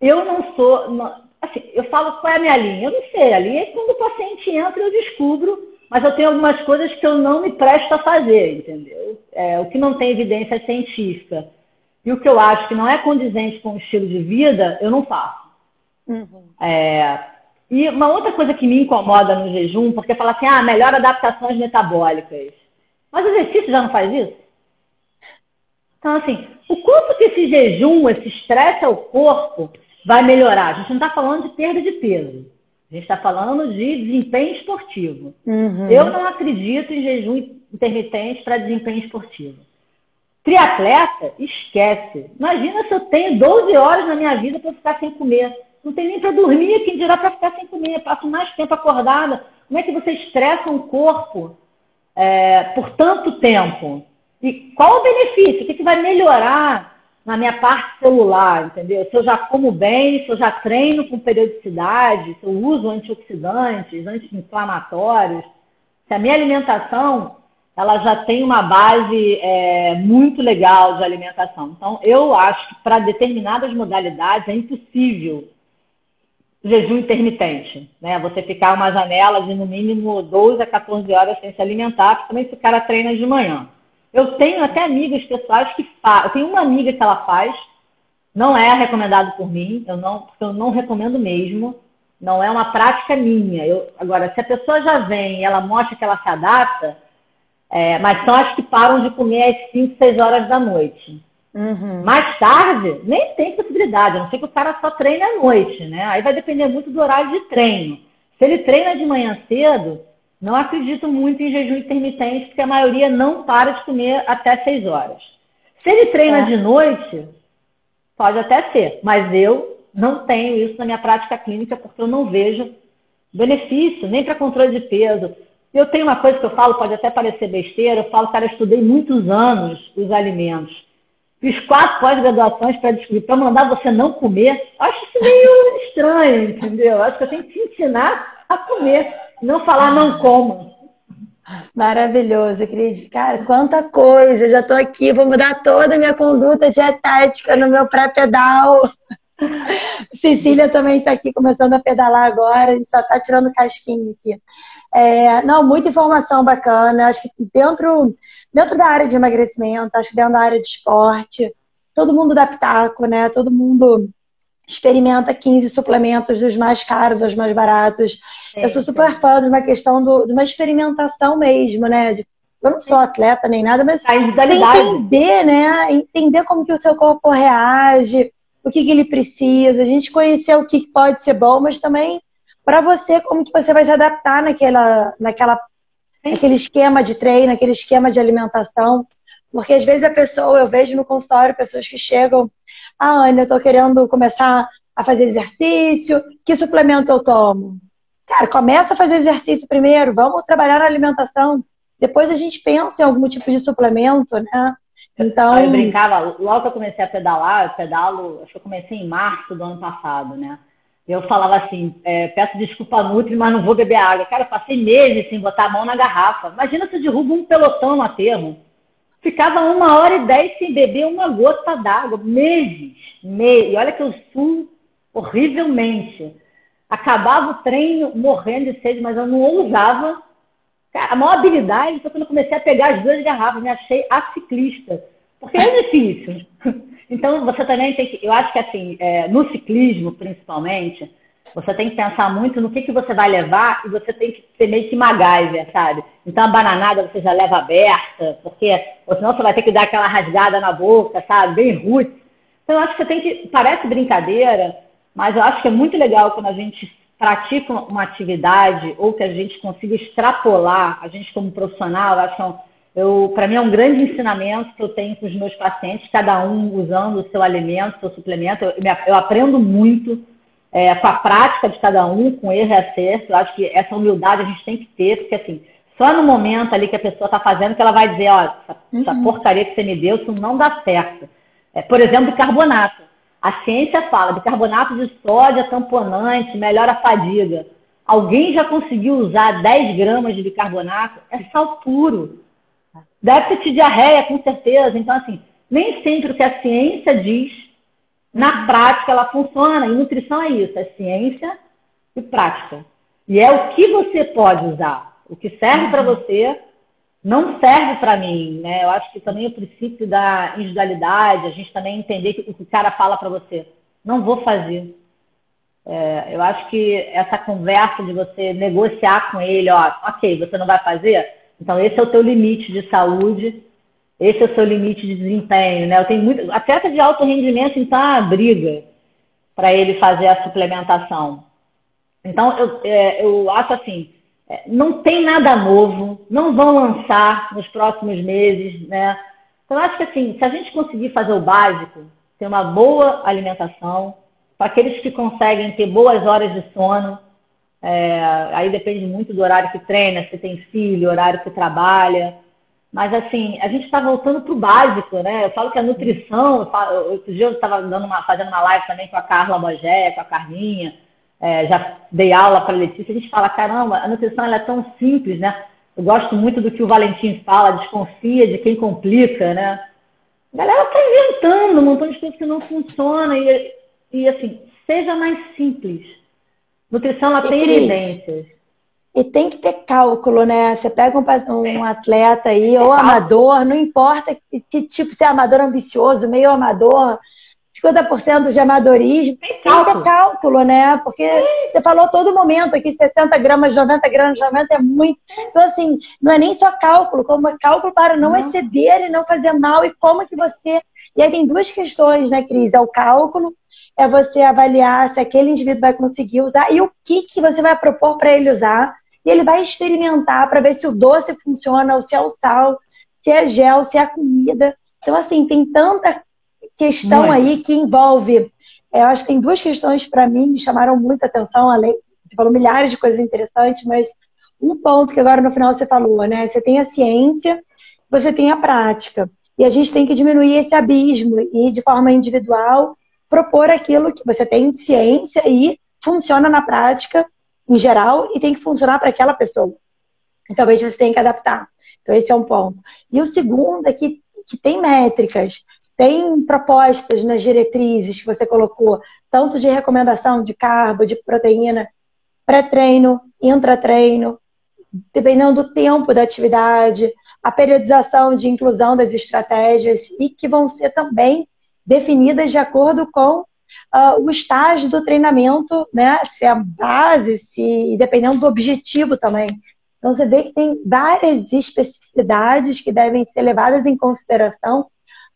eu não sou. Não, assim, eu falo qual é a minha linha. Eu não sei, a linha é quando o paciente entra eu descubro, mas eu tenho algumas coisas que eu não me presto a fazer, entendeu? É, o que não tem evidência científica e o que eu acho que não é condizente com o estilo de vida, eu não faço. Uhum. É, e uma outra coisa que me incomoda no jejum, porque fala assim, ah, melhor adaptações metabólicas. Mas o exercício já não faz isso? Então, assim, o quanto que esse jejum, esse estresse ao corpo vai melhorar? A gente não está falando de perda de peso. A gente está falando de desempenho esportivo. Uhum. Eu não acredito em jejum intermitente para desempenho esportivo. Triatleta, esquece. Imagina se eu tenho 12 horas na minha vida para ficar sem comer. Não tem nem para dormir, quem dirá para ficar sem comer. Passo mais tempo acordada. Como é que você estressa um corpo é, por tanto tempo? E qual o benefício? O que, que vai melhorar na minha parte celular, entendeu? Se eu já como bem, se eu já treino com periodicidade, se eu uso antioxidantes, anti-inflamatórios, se a minha alimentação ela já tem uma base é, muito legal de alimentação. Então, eu acho que para determinadas modalidades é impossível jejum intermitente, né? Você ficar uma janela de no mínimo 12 a 14 horas sem se alimentar, principalmente se o cara treina de manhã. Eu tenho até amigas pessoais que fazem. Eu tenho uma amiga que ela faz, não é recomendado por mim, eu não, eu não recomendo mesmo. Não é uma prática minha. Eu, agora, se a pessoa já vem e ela mostra que ela se adapta, é, mas são as que param de comer às 5, 6 horas da noite. Uhum. Mais tarde, nem tem possibilidade, a não ser que o cara só treine à noite, né? Aí vai depender muito do horário de treino. Se ele treina de manhã cedo, não acredito muito em jejum intermitente, porque a maioria não para de comer até 6 horas. Se ele treina é. de noite, pode até ser, mas eu não tenho isso na minha prática clínica porque eu não vejo benefício, nem para controle de peso. Eu tenho uma coisa que eu falo, pode até parecer besteira, eu falo, cara, eu estudei muitos anos os alimentos. Fiz quatro pós-graduações para descobrir, para mandar você não comer. Acho isso meio estranho, entendeu? Acho que eu tenho que te ensinar a comer. Não falar não como. Maravilhoso, Cris. Cara, quanta coisa. Já estou aqui, vou mudar toda a minha conduta dietética no meu pré-pedal. Cecília também está aqui começando a pedalar agora, e só está tirando casquinho aqui. É, não, muita informação bacana. Acho que dentro, dentro da área de emagrecimento, acho que dentro da área de esporte, todo mundo dá pitaco, né? Todo mundo experimenta 15 suplementos, dos mais caros aos mais baratos. É, eu sou super fã de uma questão do, de uma experimentação mesmo, né? De, eu não sou atleta nem nada, mas entender, né? Entender como que o seu corpo reage, o que, que ele precisa, a gente conhecer o que pode ser bom, mas também para você como que você vai se adaptar naquela, naquela, naquele esquema de treino, naquele esquema de alimentação. Porque às vezes a pessoa, eu vejo no consultório pessoas que chegam, ah, Ana, eu tô querendo começar a fazer exercício, que suplemento eu tomo? Cara, começa a fazer exercício primeiro, vamos trabalhar na alimentação. Depois a gente pensa em algum tipo de suplemento, né? Então. Eu brincava, logo que eu comecei a pedalar, eu pedalo, acho que eu comecei em março do ano passado, né? Eu falava assim, é, peço desculpa Nutri, mas não vou beber água. Cara, eu passei meses sem botar a mão na garrafa. Imagina se eu derrubo um pelotão no aterro. Ficava uma hora e dez sem beber uma gota d'água. Meses. meses. E olha que eu suo horrivelmente. Acabava o treino morrendo de sede, mas eu não ousava. A maior habilidade foi quando eu comecei a pegar as duas garrafas. Me achei a ciclista. Porque é difícil. Então, você também tem que. Eu acho que, assim, é, no ciclismo, principalmente, Você tem que pensar muito no que, que você vai levar e você tem que ser meio que MacGyver, sabe? Então a bananada você já leva aberta, porque ou senão você vai ter que dar aquela rasgada na boca, sabe? Bem roots. Então eu acho que você tem que. Parece brincadeira, mas eu acho que é muito legal quando a gente pratica uma atividade ou que a gente consiga extrapolar, a gente como profissional, acho que é eu, para mim é um grande ensinamento que eu tenho com os meus pacientes, cada um usando o seu alimento, seu suplemento. Eu, eu aprendo muito é, com a prática de cada um, com erro e acerto. Eu acho que essa humildade a gente tem que ter, porque assim, só no momento ali que a pessoa está fazendo que ela vai dizer, ó, essa, uhum. essa, porcaria que você me deu, isso não dá certo. É, por exemplo, bicarbonato. A ciência fala, bicarbonato de sódio é tamponante, melhora a fadiga. Alguém já conseguiu usar 10 gramas de bicarbonato? É sal puro. Deve ter diarreia, com certeza. Então, assim, nem sempre o que a ciência diz, na prática, ela funciona. E nutrição é isso, é ciência e prática. E é o que você pode usar. O que serve para você não serve para mim, né? Eu acho que também o princípio da individualidade, a gente também entender que o que o cara fala para você, não vou fazer. É, eu acho que essa conversa de você negociar com ele, ó, ok, você não vai fazer, então, esse é o teu limite de saúde, esse é o seu limite de desempenho, né? Eu tenho muito. Atleta de alto rendimento, então, a briga para ele fazer a suplementação. Então, eu, é, eu acho assim, é, não tem nada novo, não vão lançar nos próximos meses, né? Então, eu acho que assim, se a gente conseguir fazer o básico, ter uma boa alimentação, para aqueles que conseguem ter boas horas de sono, é, aí depende muito do horário que treina, se tem filho, horário que trabalha. Mas assim, a gente está voltando para o básico, né? Eu falo que a nutrição, eu falo, outro dia eu estava fazendo uma live também com a Carla Mogé, com a Carminha, é, já dei aula para a Letícia, a gente fala, caramba, a nutrição é tão simples, né? Eu gosto muito do que o Valentim fala, desconfia de quem complica, né? A galera está inventando um montão de coisas que não funciona e, e assim, seja mais simples Nutrição ela tem Cris, evidências. E tem que ter cálculo, né? Você pega um, um atleta aí, ou amador, não importa que, que, tipo, se é amador ambicioso, meio amador, 50% de amadorismo, tem, tem, que ter cálculo, né? Porque Sim. você falou todo momento aqui, 60 gramas, 90 gramas, 90 é muito. Então, assim, não é nem só cálculo, como é cálculo para não, não exceder e não fazer mal, e como que você. E aí tem duas questões, né, Cris? É o cálculo é você avaliar se aquele indivíduo vai conseguir usar e o que, que você vai propor para ele usar. E ele vai experimentar para ver se o doce funciona, ou se é o sal, se é gel, se é a comida. Então, assim, tem tanta questão muito. aí que envolve. É, eu acho que tem duas questões para mim me chamaram muita atenção, além, você falou milhares de coisas interessantes, mas um ponto que agora no final você falou, né? Você tem a ciência, você tem a prática. E a gente tem que diminuir esse abismo e, de forma individual, propor aquilo que você tem ciência e funciona na prática em geral e tem que funcionar para aquela pessoa. Talvez você tenha que adaptar. Então, esse é um ponto. E o segundo é que, que tem métricas, tem propostas nas diretrizes que você colocou, tanto de recomendação de carbo, de proteína, pré-treino, intra-treino, dependendo do tempo da atividade, a periodização de inclusão das estratégias e que vão ser também definidas de acordo com uh, o estágio do treinamento, né? Se é a base, se dependendo do objetivo também. Então você vê que tem várias especificidades que devem ser levadas em consideração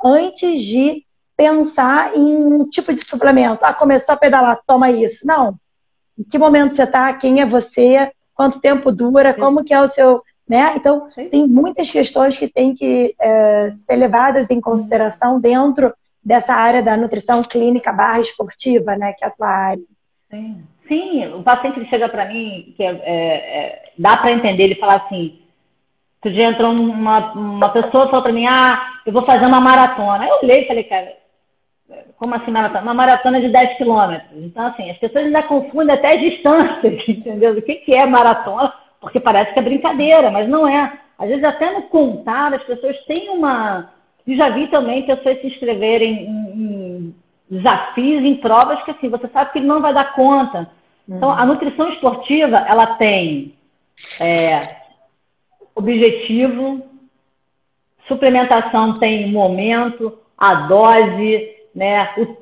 antes de pensar em um tipo de suplemento. Ah, começou a pedalar, toma isso. Não. Em que momento você está? Quem é você? Quanto tempo dura? Como que é o seu né? Então, Sim. tem muitas questões que têm que é, ser levadas em consideração dentro dessa área da nutrição clínica barra esportiva, né, que é a tua área. Sim, Sim o paciente chega para mim, que é, é, é dá para entender, ele fala assim, outro dia entrou uma, uma pessoa e falou para mim, ah, eu vou fazer uma maratona. Eu olhei e falei, cara, como assim maratona? Uma maratona de 10 quilômetros. Então, assim, as pessoas ainda confundem até as distâncias, entendeu? O que, que é maratona? Porque parece que é brincadeira, mas não é. Às vezes, até no contar, as pessoas têm uma, e já vi também pessoas se inscreverem em, em desafios, em provas que assim, você sabe que ele não vai dar conta. Então, a nutrição esportiva, ela tem é, objetivo, suplementação tem momento, a dose, né? O,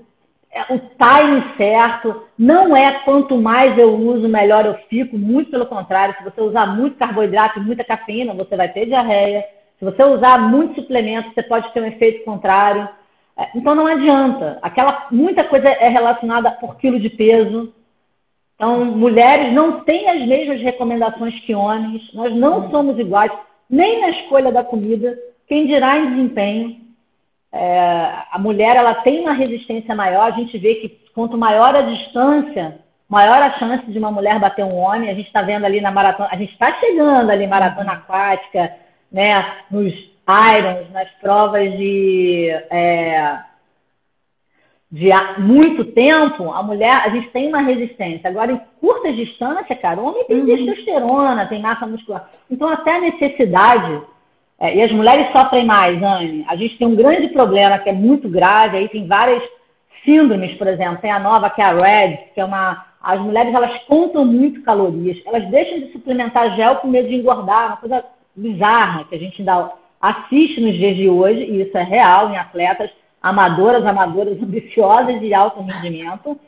é o time certo, não é quanto mais eu uso, melhor eu fico, muito pelo contrário, se você usar muito carboidrato e muita cafeína, você vai ter diarreia, se você usar muito suplemento, você pode ter um efeito contrário. É, então não adianta. Aquela muita coisa é relacionada por quilo de peso. Então mulheres não têm as mesmas recomendações que homens. Nós não hum. somos iguais nem na escolha da comida. Quem dirá em desempenho? É, a mulher ela tem uma resistência maior. A gente vê que quanto maior a distância, maior a chance de uma mulher bater um homem. A gente está vendo ali na maratona, a gente está chegando ali maratona aquática, né? Nos irons, nas provas de, é, de muito tempo, a mulher, a gente tem uma resistência. Agora, em curta distância, cara, o homem tem uhum. testosterona, tem massa muscular. Então, até a necessidade. É, e as mulheres sofrem mais, Anne. A gente tem um grande problema que é muito grave, aí tem várias síndromes, por exemplo. Tem a nova, que é a RED, que é uma. As mulheres elas contam muito calorias, elas deixam de suplementar gel com medo de engordar, uma coisa bizarra que a gente ainda assiste nos dias de hoje, e isso é real em atletas amadoras, amadoras ambiciosas de alto rendimento.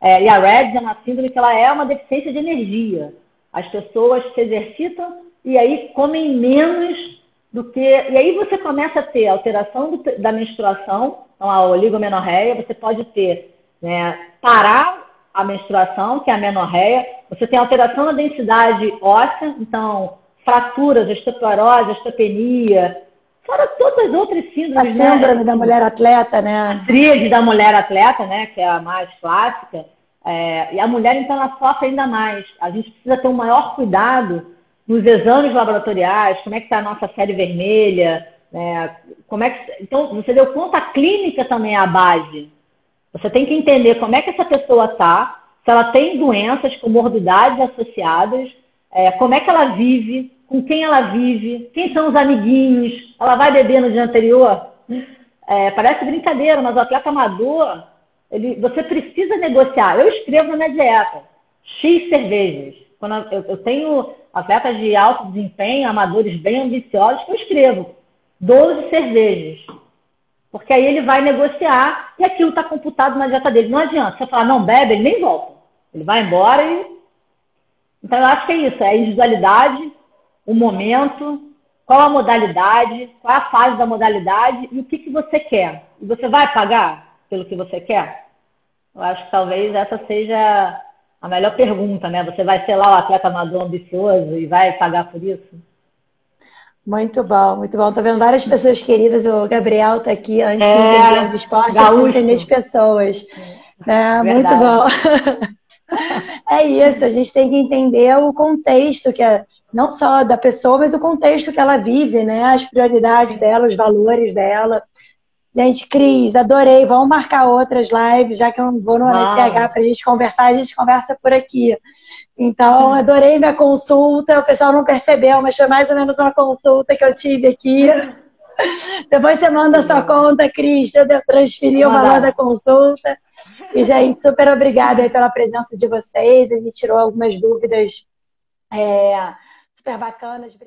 É, e a RED é uma síndrome que ela é uma deficiência de energia. As pessoas se exercitam e aí comem menos do que. E aí você começa a ter alteração do, da menstruação, então a oligomenorreia, você pode ter né, parar a menstruação, que é a menorreia, você tem alteração na densidade óssea, então fraturas, osteoporose, osteopenia, fora todas as outras síndromes. A síndrome né? da mulher atleta, né? A tríade da mulher atleta, né? Que é a mais clássica. É, e a mulher, então, ela sofre ainda mais. A gente precisa ter um maior cuidado nos exames laboratoriais, como é que está a nossa série vermelha, né? como é que... Então, você deu conta, a clínica também é a base. Você tem que entender como é que essa pessoa está, se ela tem doenças, comorbidades associadas, é, como é que ela vive, com quem ela vive, quem são os amiguinhos, ela vai beber no dia anterior. É, parece brincadeira, mas o atleta amador, ele, você precisa negociar. Eu escrevo na minha dieta X cervejas. Quando eu, eu tenho atletas de alto desempenho, amadores bem ambiciosos, eu escrevo 12 cervejas. Porque aí ele vai negociar e aquilo está computado na dieta dele. Não adianta. Você falar, não bebe, ele nem volta. Ele vai embora e. Então eu acho que é isso, é individualidade, o momento, qual a modalidade, qual a fase da modalidade e o que, que você quer. E você vai pagar pelo que você quer? Eu acho que talvez essa seja a melhor pergunta, né? Você vai ser lá o atleta amador ambicioso e vai pagar por isso? Muito bom, muito bom. Tô vendo várias pessoas queridas. O Gabriel tá aqui antes é, de entender os esportes, de entender as pessoas. É, muito bom. É isso, a gente tem que entender o contexto, que é não só da pessoa, mas o contexto que ela vive, né? As prioridades dela, os valores dela. Gente, Cris, adorei. Vamos marcar outras lives, já que eu não vou no MPH para a gente conversar, a gente conversa por aqui. Então, adorei minha consulta. O pessoal não percebeu, mas foi mais ou menos uma consulta que eu tive aqui. Depois você manda a sua conta, Cris, eu transferi o valor da consulta. E, gente, super obrigada pela presença de vocês. A gente tirou algumas dúvidas é, super bacanas.